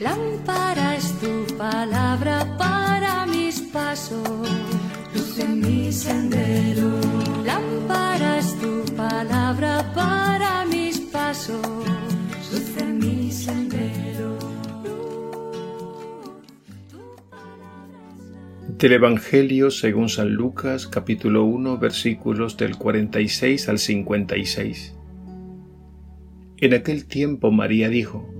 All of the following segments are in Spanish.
Lámpara es tu palabra para mis pasos, luz en mi sendero. Lámpara es tu palabra para mis pasos, luz en mi sendero. Del Evangelio según San Lucas capítulo 1 versículos del 46 al 56. En aquel tiempo María dijo,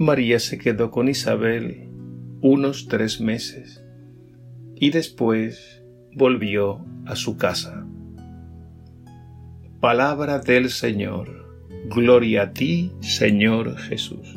María se quedó con Isabel unos tres meses y después volvió a su casa. Palabra del Señor. Gloria a ti, Señor Jesús.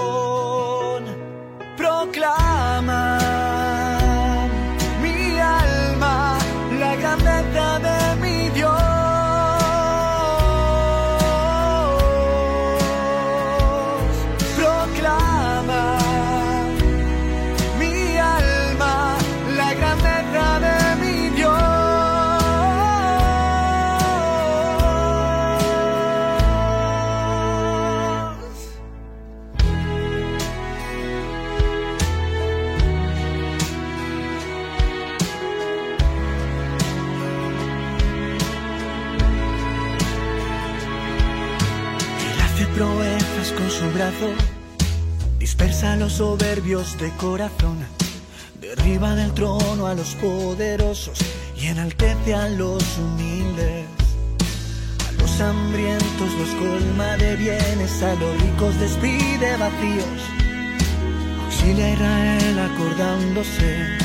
Con su brazo, dispersa a los soberbios de corazón, derriba del trono a los poderosos y enaltece a los humildes. A los hambrientos los colma de bienes, a los ricos despide vacíos. Auxilia a Israel acordándose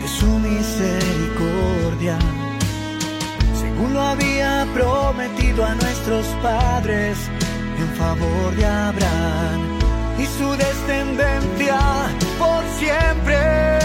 de su misericordia según lo había prometido a nuestros padres, en favor de Abraham y su descendencia por siempre.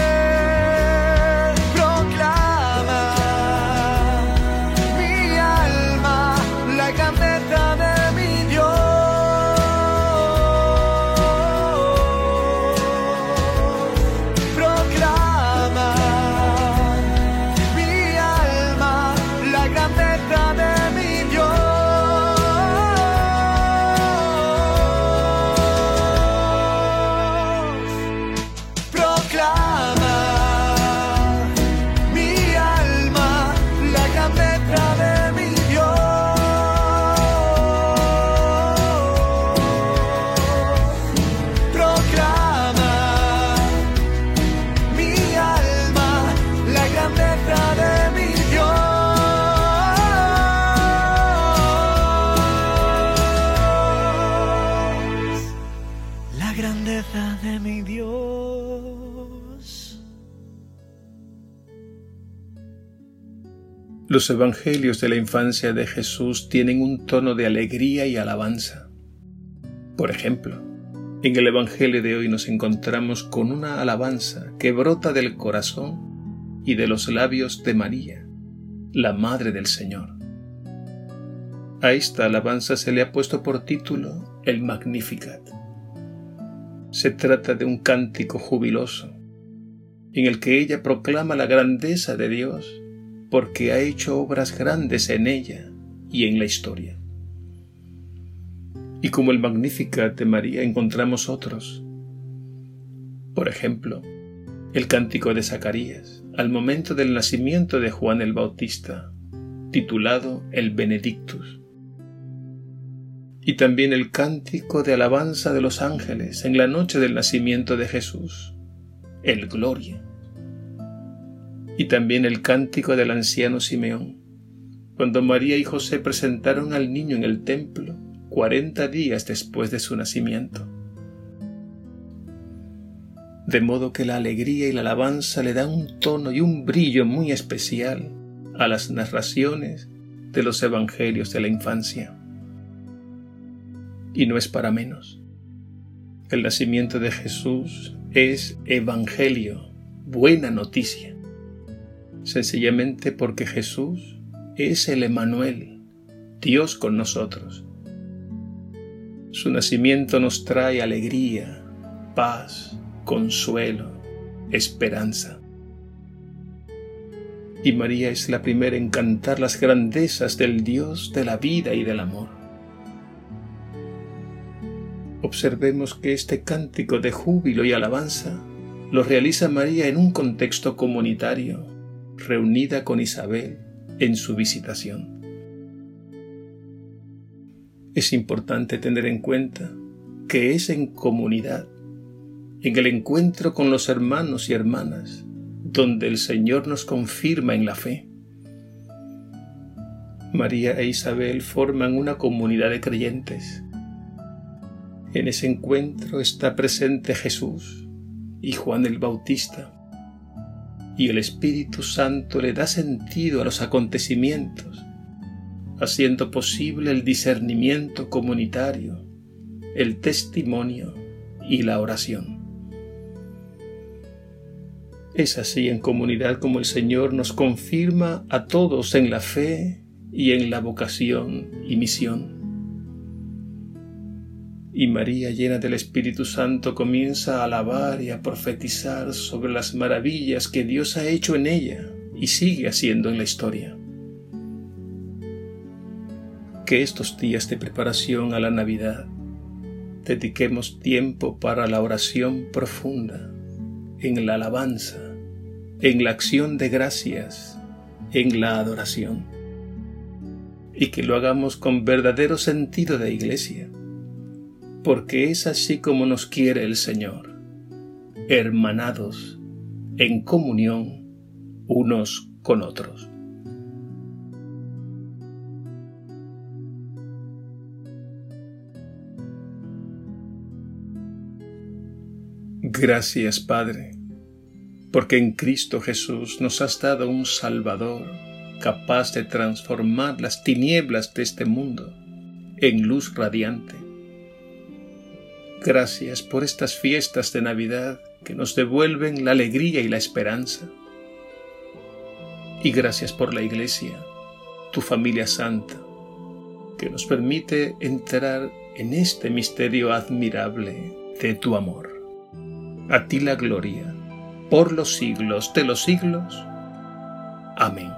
Los evangelios de la infancia de Jesús tienen un tono de alegría y alabanza. Por ejemplo, en el Evangelio de hoy nos encontramos con una alabanza que brota del corazón y de los labios de María, la Madre del Señor. A esta alabanza se le ha puesto por título el Magnificat. Se trata de un cántico jubiloso, en el que ella proclama la grandeza de Dios porque ha hecho obras grandes en ella y en la historia. Y como el Magnificat de María encontramos otros. Por ejemplo, el cántico de Zacarías al momento del nacimiento de Juan el Bautista, titulado el Benedictus. Y también el cántico de alabanza de los ángeles en la noche del nacimiento de Jesús, el Gloria. Y también el cántico del anciano Simeón, cuando María y José presentaron al niño en el templo cuarenta días después de su nacimiento. De modo que la alegría y la alabanza le dan un tono y un brillo muy especial a las narraciones de los evangelios de la infancia. Y no es para menos. El nacimiento de Jesús es evangelio, buena noticia, sencillamente porque Jesús es el Emanuel, Dios con nosotros. Su nacimiento nos trae alegría, paz, consuelo, esperanza. Y María es la primera en cantar las grandezas del Dios de la vida y del amor. Observemos que este cántico de júbilo y alabanza lo realiza María en un contexto comunitario, reunida con Isabel en su visitación es importante tener en cuenta que es en comunidad, en el encuentro con los hermanos y hermanas, donde el Señor nos confirma en la fe. María e Isabel forman una comunidad de creyentes. En ese encuentro está presente Jesús y Juan el Bautista, y el Espíritu Santo le da sentido a los acontecimientos haciendo posible el discernimiento comunitario, el testimonio y la oración. Es así en comunidad como el Señor nos confirma a todos en la fe y en la vocación y misión. Y María, llena del Espíritu Santo, comienza a alabar y a profetizar sobre las maravillas que Dios ha hecho en ella y sigue haciendo en la historia. Que estos días de preparación a la Navidad dediquemos tiempo para la oración profunda, en la alabanza, en la acción de gracias, en la adoración, y que lo hagamos con verdadero sentido de iglesia, porque es así como nos quiere el Señor, hermanados, en comunión unos con otros. Gracias, Padre, porque en Cristo Jesús nos has dado un Salvador capaz de transformar las tinieblas de este mundo en luz radiante. Gracias por estas fiestas de Navidad que nos devuelven la alegría y la esperanza. Y gracias por la Iglesia, tu familia santa, que nos permite entrar en este misterio admirable de tu amor a ti la gloria, por los siglos de los siglos. Amén.